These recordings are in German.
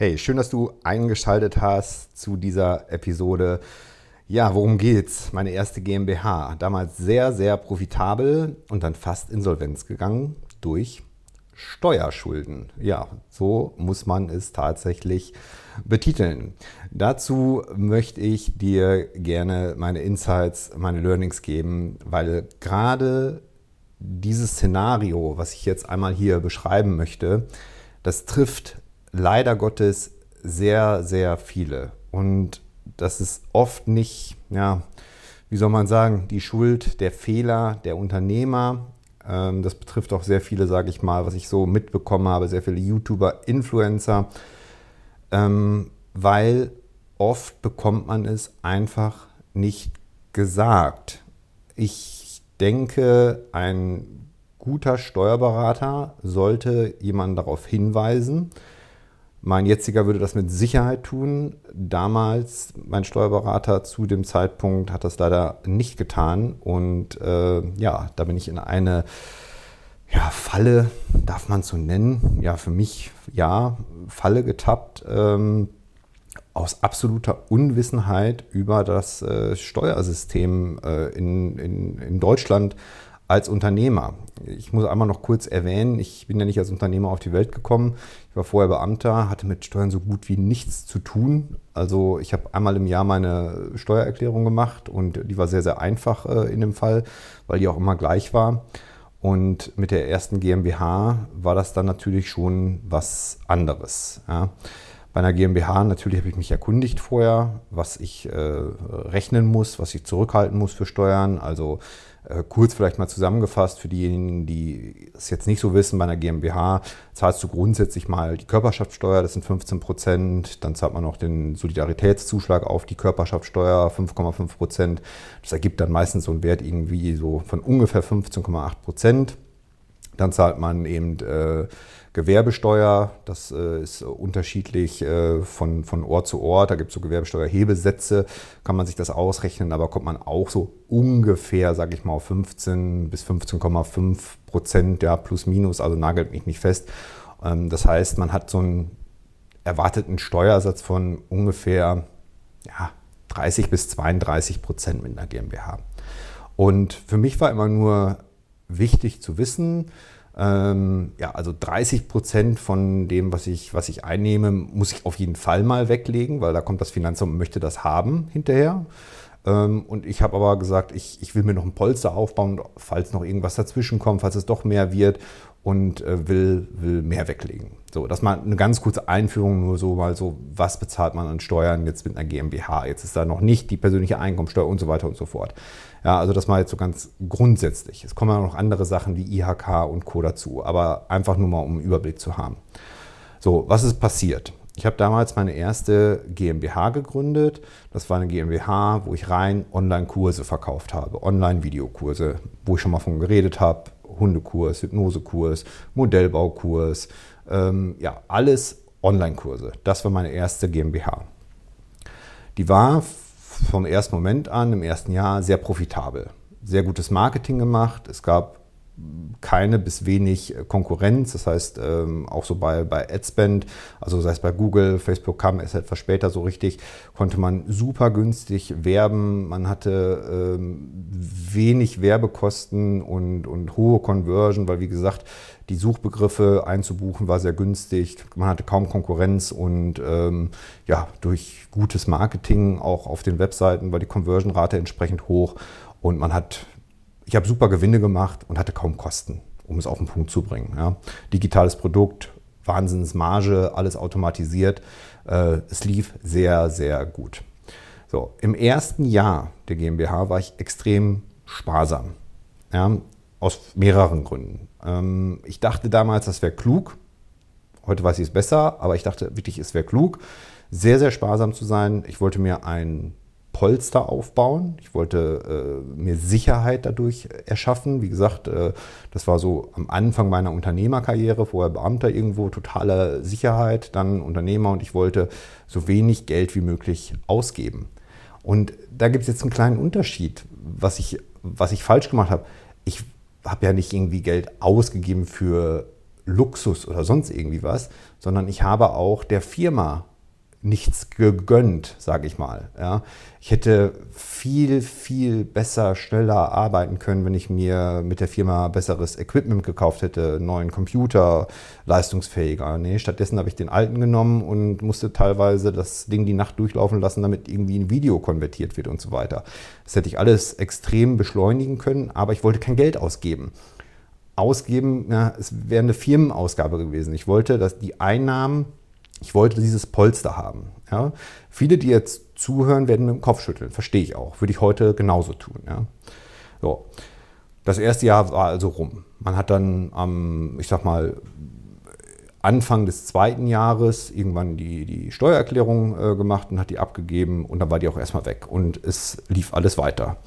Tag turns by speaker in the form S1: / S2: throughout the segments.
S1: Hey, schön, dass du eingeschaltet hast zu dieser Episode. Ja, worum geht's? Meine erste GmbH. Damals sehr, sehr profitabel und dann fast insolvenz gegangen durch Steuerschulden. Ja, so muss man es tatsächlich betiteln. Dazu möchte ich dir gerne meine Insights, meine Learnings geben, weil gerade dieses Szenario, was ich jetzt einmal hier beschreiben möchte, das trifft leider Gottes sehr, sehr viele. Und das ist oft nicht, ja, wie soll man sagen, die Schuld der Fehler der Unternehmer, ähm, das betrifft auch sehr viele, sage ich mal, was ich so mitbekommen habe, sehr viele YouTuber, Influencer, ähm, weil oft bekommt man es einfach nicht gesagt. Ich denke, ein guter Steuerberater sollte jemanden darauf hinweisen, mein jetziger würde das mit Sicherheit tun. Damals, mein Steuerberater zu dem Zeitpunkt hat das leider nicht getan. Und äh, ja, da bin ich in eine ja, Falle, darf man so nennen. Ja, für mich ja, Falle getappt. Ähm, aus absoluter Unwissenheit über das äh, Steuersystem äh, in, in, in Deutschland als Unternehmer. Ich muss einmal noch kurz erwähnen, ich bin ja nicht als Unternehmer auf die Welt gekommen. Ich war vorher Beamter, hatte mit Steuern so gut wie nichts zu tun. Also ich habe einmal im Jahr meine Steuererklärung gemacht und die war sehr, sehr einfach äh, in dem Fall, weil die auch immer gleich war. Und mit der ersten GmbH war das dann natürlich schon was anderes. Ja. Bei einer GmbH natürlich habe ich mich erkundigt vorher, was ich äh, rechnen muss, was ich zurückhalten muss für Steuern. Also kurz vielleicht mal zusammengefasst für diejenigen, die es jetzt nicht so wissen, bei einer GmbH zahlst du grundsätzlich mal die Körperschaftssteuer, das sind 15 Prozent, dann zahlt man noch den Solidaritätszuschlag auf die Körperschaftssteuer, 5,5 Prozent. Das ergibt dann meistens so einen Wert irgendwie so von ungefähr 15,8 Prozent. Dann zahlt man eben äh, Gewerbesteuer, das äh, ist unterschiedlich äh, von, von Ort zu Ort. Da gibt es so Gewerbesteuerhebesätze, kann man sich das ausrechnen, aber kommt man auch so ungefähr, sage ich mal, auf 15 bis 15,5 Prozent, ja, plus minus, also nagelt mich nicht fest. Ähm, das heißt, man hat so einen erwarteten Steuersatz von ungefähr ja, 30 bis 32 Prozent mit einer GmbH. Und für mich war immer nur wichtig zu wissen, ähm, ja, also 30 Prozent von dem, was ich, was ich einnehme, muss ich auf jeden Fall mal weglegen, weil da kommt das Finanzamt und möchte das haben hinterher. Ähm, und ich habe aber gesagt, ich, ich will mir noch ein Polster aufbauen, falls noch irgendwas dazwischen kommt, falls es doch mehr wird und äh, will, will mehr weglegen. So, das mal eine ganz kurze Einführung, nur so mal so, was bezahlt man an Steuern jetzt mit einer GmbH? Jetzt ist da noch nicht die persönliche Einkommensteuer und so weiter und so fort. Ja, also das mal jetzt so ganz grundsätzlich. Es kommen ja noch andere Sachen wie IHK und Co. dazu, aber einfach nur mal, um einen Überblick zu haben. So, was ist passiert? Ich habe damals meine erste GmbH gegründet. Das war eine GmbH, wo ich rein Online-Kurse verkauft habe, Online-Videokurse, wo ich schon mal von geredet habe. Hundekurs, Hypnosekurs, Modellbaukurs, ähm, ja, alles Online-Kurse. Das war meine erste GmbH. Die war vom ersten Moment an, im ersten Jahr, sehr profitabel. Sehr gutes Marketing gemacht. Es gab keine bis wenig Konkurrenz. Das heißt, ähm, auch so bei, bei AdSpend, also sei es bei Google, Facebook kam erst etwas später so richtig, konnte man super günstig werben. Man hatte ähm, wenig Werbekosten und, und hohe Conversion, weil wie gesagt, die Suchbegriffe einzubuchen war sehr günstig. Man hatte kaum Konkurrenz und ähm, ja, durch gutes Marketing auch auf den Webseiten war die Conversion-Rate entsprechend hoch und man hat, ich habe super Gewinne gemacht und hatte kaum Kosten, um es auf den Punkt zu bringen. Ja. Digitales Produkt, Wahnsinnsmarge, alles automatisiert. Äh, es lief sehr, sehr gut. So, im ersten Jahr der GmbH war ich extrem sparsam. Ja, aus mehreren Gründen. Ähm, ich dachte damals, das wäre klug. Heute weiß ich es besser, aber ich dachte wirklich, es wäre klug, sehr, sehr sparsam zu sein. Ich wollte mir ein Polster aufbauen. Ich wollte äh, mir Sicherheit dadurch erschaffen. Wie gesagt, äh, das war so am Anfang meiner Unternehmerkarriere, vorher Beamter irgendwo, totale Sicherheit, dann Unternehmer und ich wollte so wenig Geld wie möglich ausgeben. Und da gibt es jetzt einen kleinen Unterschied, was ich, was ich falsch gemacht habe. Ich habe ja nicht irgendwie Geld ausgegeben für Luxus oder sonst irgendwie was, sondern ich habe auch der Firma nichts gegönnt, sage ich mal. Ja. Ich hätte viel, viel besser, schneller arbeiten können, wenn ich mir mit der Firma besseres Equipment gekauft hätte, neuen Computer, leistungsfähiger. Nee, stattdessen habe ich den alten genommen und musste teilweise das Ding die Nacht durchlaufen lassen, damit irgendwie ein Video konvertiert wird und so weiter. Das hätte ich alles extrem beschleunigen können, aber ich wollte kein Geld ausgeben ausgeben, ja, es wäre eine Firmenausgabe gewesen. Ich wollte, dass die Einnahmen ich wollte dieses Polster haben. Ja. Viele, die jetzt zuhören, werden mit dem Kopf schütteln. Verstehe ich auch. Würde ich heute genauso tun. Ja. So. Das erste Jahr war also rum. Man hat dann am, ich sag mal, Anfang des zweiten Jahres irgendwann die, die Steuererklärung äh, gemacht und hat die abgegeben und dann war die auch erstmal weg und es lief alles weiter.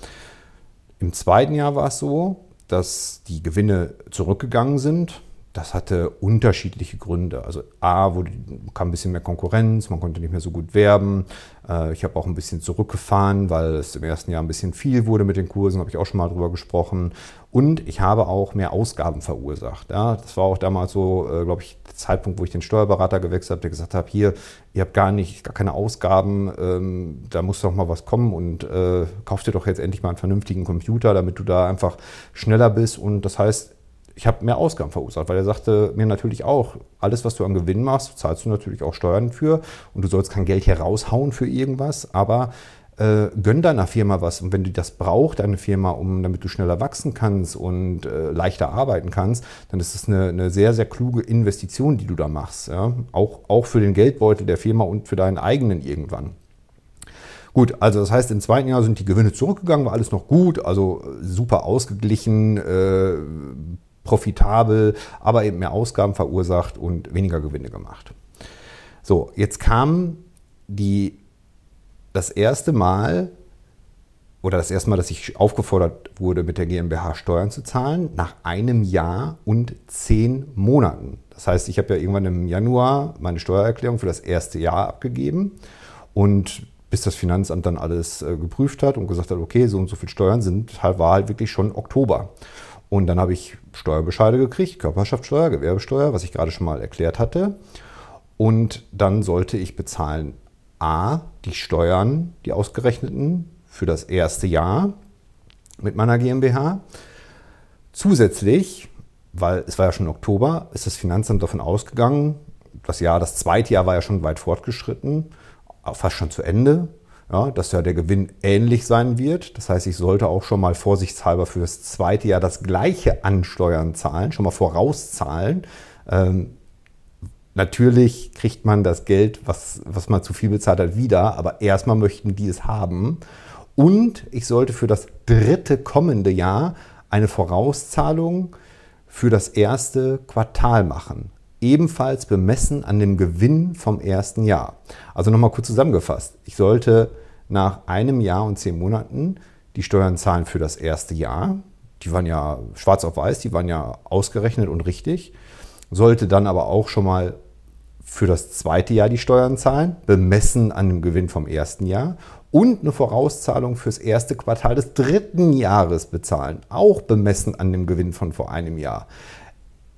S1: Im zweiten Jahr war es so, dass die Gewinne zurückgegangen sind das hatte unterschiedliche Gründe. Also A, wurde, kam ein bisschen mehr Konkurrenz, man konnte nicht mehr so gut werben. Äh, ich habe auch ein bisschen zurückgefahren, weil es im ersten Jahr ein bisschen viel wurde mit den Kursen, habe ich auch schon mal drüber gesprochen. Und ich habe auch mehr Ausgaben verursacht. Das war auch damals so, äh, glaube ich, der Zeitpunkt, wo ich den Steuerberater gewechselt habe, der gesagt hat, hier, ihr habt gar nicht, gar keine Ausgaben, ähm, da muss doch mal was kommen und äh, kauf dir doch jetzt endlich mal einen vernünftigen Computer, damit du da einfach schneller bist. Und das heißt, ich habe mehr Ausgaben verursacht, weil er sagte mir natürlich auch, alles, was du an Gewinn machst, zahlst du natürlich auch Steuern für und du sollst kein Geld hier raushauen für irgendwas, aber äh, gönn deiner Firma was und wenn du das braucht, deine Firma, um damit du schneller wachsen kannst und äh, leichter arbeiten kannst, dann ist es eine, eine, sehr, sehr kluge Investition, die du da machst. Ja? Auch, auch für den Geldbeutel der Firma und für deinen eigenen irgendwann. Gut, also das heißt, im zweiten Jahr sind die Gewinne zurückgegangen, war alles noch gut, also super ausgeglichen, äh, profitabel, aber eben mehr Ausgaben verursacht und weniger Gewinne gemacht. So, jetzt kam die, das erste Mal oder das erste Mal, dass ich aufgefordert wurde, mit der GmbH Steuern zu zahlen, nach einem Jahr und zehn Monaten. Das heißt, ich habe ja irgendwann im Januar meine Steuererklärung für das erste Jahr abgegeben und bis das Finanzamt dann alles äh, geprüft hat und gesagt hat, okay, so und so viel Steuern sind, war halt wirklich schon Oktober. Und dann habe ich Steuerbescheide gekriegt, Körperschaftssteuer, Gewerbesteuer, was ich gerade schon mal erklärt hatte. Und dann sollte ich bezahlen A, die Steuern, die ausgerechneten für das erste Jahr mit meiner GmbH. Zusätzlich, weil es war ja schon Oktober, ist das Finanzamt davon ausgegangen, das Jahr, das zweite Jahr war ja schon weit fortgeschritten, fast schon zu Ende ja, dass ja der Gewinn ähnlich sein wird. Das heißt, ich sollte auch schon mal vorsichtshalber für das zweite Jahr das gleiche an Steuern zahlen, schon mal vorauszahlen. Ähm, natürlich kriegt man das Geld, was, was man zu viel bezahlt hat, wieder, aber erstmal möchten die es haben. Und ich sollte für das dritte kommende Jahr eine Vorauszahlung für das erste Quartal machen ebenfalls bemessen an dem Gewinn vom ersten Jahr. Also nochmal kurz zusammengefasst. Ich sollte nach einem Jahr und zehn Monaten die Steuern zahlen für das erste Jahr. Die waren ja schwarz auf weiß, die waren ja ausgerechnet und richtig. Sollte dann aber auch schon mal für das zweite Jahr die Steuern zahlen, bemessen an dem Gewinn vom ersten Jahr und eine Vorauszahlung fürs erste Quartal des dritten Jahres bezahlen, auch bemessen an dem Gewinn von vor einem Jahr.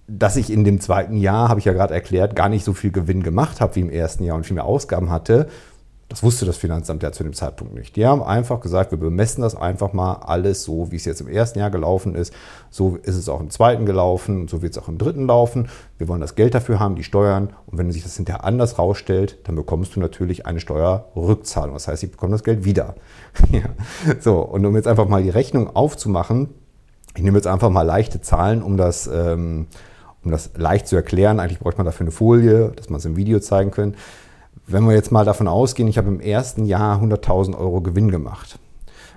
S1: Dass ich in dem zweiten Jahr, habe ich ja gerade erklärt, gar nicht so viel Gewinn gemacht habe wie im ersten Jahr und viel mehr Ausgaben hatte, das wusste das Finanzamt ja zu dem Zeitpunkt nicht. Die haben einfach gesagt, wir bemessen das einfach mal alles so, wie es jetzt im ersten Jahr gelaufen ist. So ist es auch im zweiten gelaufen und so wird es auch im dritten laufen. Wir wollen das Geld dafür haben, die Steuern. Und wenn sich das hinterher anders rausstellt, dann bekommst du natürlich eine Steuerrückzahlung. Das heißt, sie bekommen das Geld wieder. ja. So, und um jetzt einfach mal die Rechnung aufzumachen, ich nehme jetzt einfach mal leichte Zahlen, um das, ähm, um das leicht zu erklären. Eigentlich bräuchte man dafür eine Folie, dass man es im Video zeigen können. Wenn wir jetzt mal davon ausgehen, ich habe im ersten Jahr 100.000 Euro Gewinn gemacht,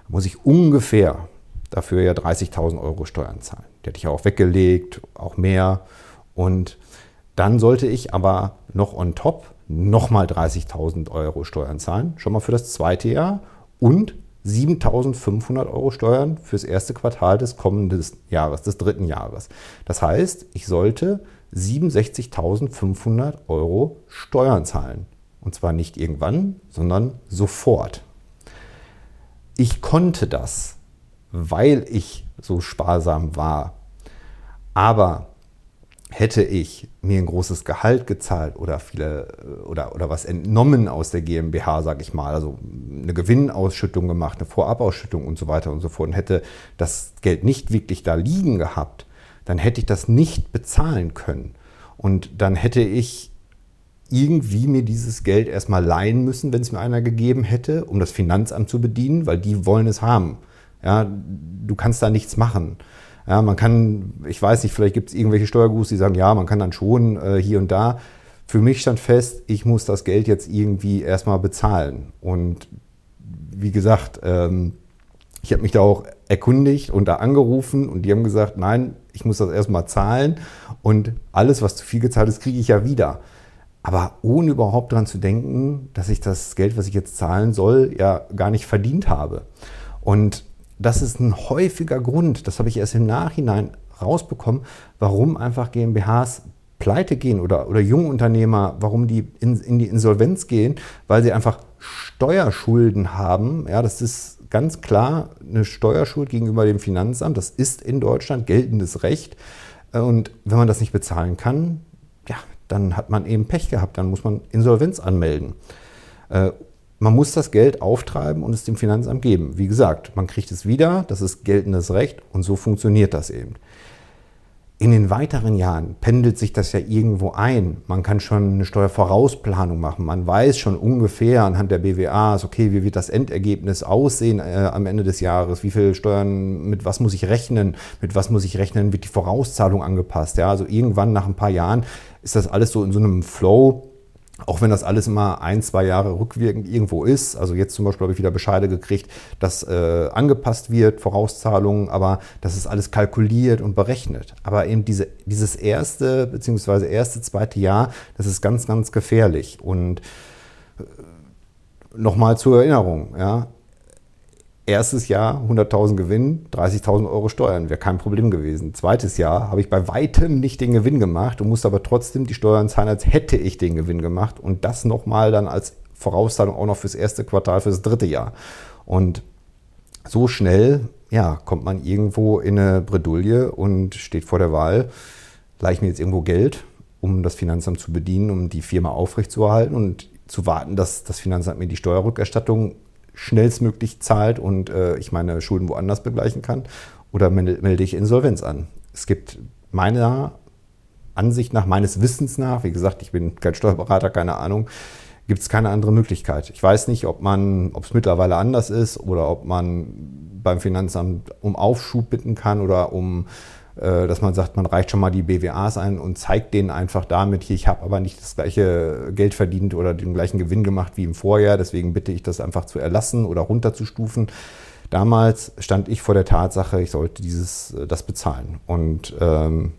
S1: muss ich ungefähr dafür ja 30.000 Euro Steuern zahlen. Die hätte ich auch weggelegt, auch mehr. Und Dann sollte ich aber noch on top nochmal 30.000 Euro Steuern zahlen, schon mal für das zweite Jahr und 7.500 Euro Steuern fürs erste Quartal des kommenden Jahres, des dritten Jahres. Das heißt, ich sollte 67.500 Euro Steuern zahlen. Und zwar nicht irgendwann, sondern sofort. Ich konnte das, weil ich so sparsam war. Aber hätte ich mir ein großes Gehalt gezahlt oder viele oder, oder was entnommen aus der GmbH, sage ich mal, also eine Gewinnausschüttung gemacht, eine Vorabausschüttung und so weiter und so fort und hätte das Geld nicht wirklich da liegen gehabt, dann hätte ich das nicht bezahlen können. Und dann hätte ich irgendwie mir dieses Geld erstmal leihen müssen, wenn es mir einer gegeben hätte, um das Finanzamt zu bedienen, weil die wollen es haben. Ja, du kannst da nichts machen. Ja, man kann, ich weiß nicht, vielleicht gibt es irgendwelche Steuergurus, die sagen, ja, man kann dann schon äh, hier und da. Für mich stand fest, ich muss das Geld jetzt irgendwie erstmal bezahlen. Und wie gesagt, ähm, ich habe mich da auch erkundigt und da angerufen und die haben gesagt, nein, ich muss das erstmal zahlen und alles, was zu viel gezahlt ist, kriege ich ja wieder. Aber ohne überhaupt daran zu denken, dass ich das Geld, was ich jetzt zahlen soll, ja gar nicht verdient habe. Und das ist ein häufiger Grund, das habe ich erst im Nachhinein rausbekommen, warum einfach GmbHs pleite gehen oder, oder Jungunternehmer, warum die in, in die Insolvenz gehen, weil sie einfach Steuerschulden haben. Ja, das ist ganz klar eine Steuerschuld gegenüber dem Finanzamt. Das ist in Deutschland geltendes Recht. Und wenn man das nicht bezahlen kann, ja, dann hat man eben Pech gehabt. Dann muss man Insolvenz anmelden. Man muss das Geld auftreiben und es dem Finanzamt geben. Wie gesagt, man kriegt es wieder, das ist geltendes Recht und so funktioniert das eben. In den weiteren Jahren pendelt sich das ja irgendwo ein. Man kann schon eine Steuervorausplanung machen. Man weiß schon ungefähr anhand der BWAs, okay, wie wird das Endergebnis aussehen äh, am Ende des Jahres? Wie viel Steuern, mit was muss ich rechnen? Mit was muss ich rechnen? Wird die Vorauszahlung angepasst? Ja, also irgendwann nach ein paar Jahren ist das alles so in so einem Flow auch wenn das alles immer ein, zwei Jahre rückwirkend irgendwo ist, also jetzt zum Beispiel habe ich wieder Bescheide gekriegt, dass äh, angepasst wird, Vorauszahlungen, aber das ist alles kalkuliert und berechnet. Aber eben diese, dieses erste beziehungsweise erste, zweite Jahr, das ist ganz, ganz gefährlich. Und äh, nochmal zur Erinnerung, ja, Erstes Jahr 100.000 Gewinn, 30.000 Euro Steuern, wäre kein Problem gewesen. Zweites Jahr habe ich bei weitem nicht den Gewinn gemacht und musste aber trotzdem die Steuern zahlen, als hätte ich den Gewinn gemacht und das nochmal dann als Vorauszahlung auch noch fürs erste Quartal, fürs dritte Jahr. Und so schnell, ja, kommt man irgendwo in eine Bredouille und steht vor der Wahl, leihe ich mir jetzt irgendwo Geld, um das Finanzamt zu bedienen, um die Firma aufrechtzuerhalten und zu warten, dass das Finanzamt mir die Steuerrückerstattung schnellstmöglich zahlt und äh, ich meine Schulden woanders begleichen kann? Oder melde ich Insolvenz an? Es gibt meiner Ansicht nach, meines Wissens nach, wie gesagt, ich bin kein Steuerberater, keine Ahnung, gibt es keine andere Möglichkeit. Ich weiß nicht, ob man, ob es mittlerweile anders ist oder ob man beim Finanzamt um Aufschub bitten kann oder um dass man sagt, man reicht schon mal die BWAs ein und zeigt denen einfach damit, hier, ich habe aber nicht das gleiche Geld verdient oder den gleichen Gewinn gemacht wie im Vorjahr, deswegen bitte ich das einfach zu erlassen oder runterzustufen. Damals stand ich vor der Tatsache, ich sollte dieses, äh, das bezahlen. Und ähm,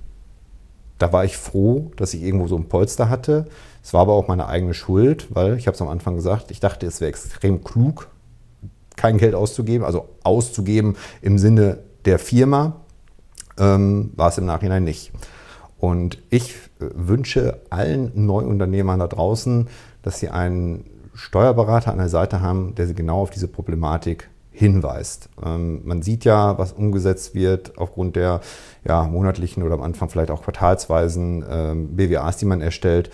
S1: da war ich froh, dass ich irgendwo so ein Polster hatte. Es war aber auch meine eigene Schuld, weil ich habe es am Anfang gesagt, ich dachte, es wäre extrem klug, kein Geld auszugeben, also auszugeben im Sinne der Firma, ähm, war es im Nachhinein nicht. Und ich äh, wünsche allen Neuunternehmern da draußen, dass sie einen Steuerberater an der Seite haben, der sie genau auf diese Problematik hinweist. Ähm, man sieht ja, was umgesetzt wird aufgrund der ja, monatlichen oder am Anfang vielleicht auch quartalsweisen ähm, BWAs, die man erstellt,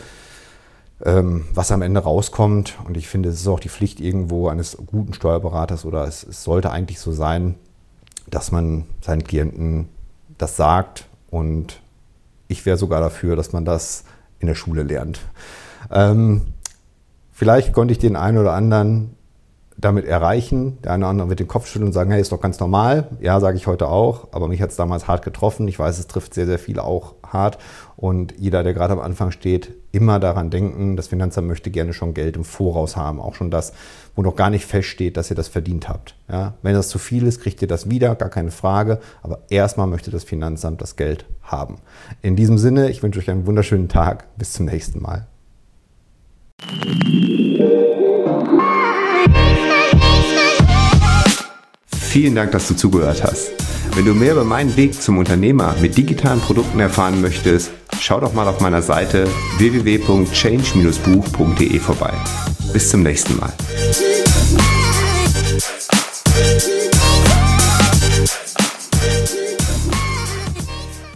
S1: ähm, was am Ende rauskommt. Und ich finde, es ist auch die Pflicht irgendwo eines guten Steuerberaters oder es, es sollte eigentlich so sein, dass man seinen Klienten das sagt. Und ich wäre sogar dafür, dass man das in der Schule lernt. Ähm, vielleicht konnte ich den einen oder anderen damit erreichen. Der eine oder andere wird den Kopf schütteln und sagen, hey, ist doch ganz normal. Ja, sage ich heute auch, aber mich hat es damals hart getroffen. Ich weiß, es trifft sehr, sehr viele auch hart. Und jeder, der gerade am Anfang steht, immer daran denken, das Finanzamt möchte gerne schon Geld im Voraus haben. Auch schon das, wo noch gar nicht feststeht, dass ihr das verdient habt. Ja, wenn das zu viel ist, kriegt ihr das wieder, gar keine Frage. Aber erstmal möchte das Finanzamt das Geld haben. In diesem Sinne, ich wünsche euch einen wunderschönen Tag. Bis zum nächsten Mal.
S2: Vielen Dank, dass du zugehört hast. Wenn du mehr über meinen Weg zum Unternehmer mit digitalen Produkten erfahren möchtest, schau doch mal auf meiner Seite www.change-buch.de vorbei. Bis zum nächsten Mal.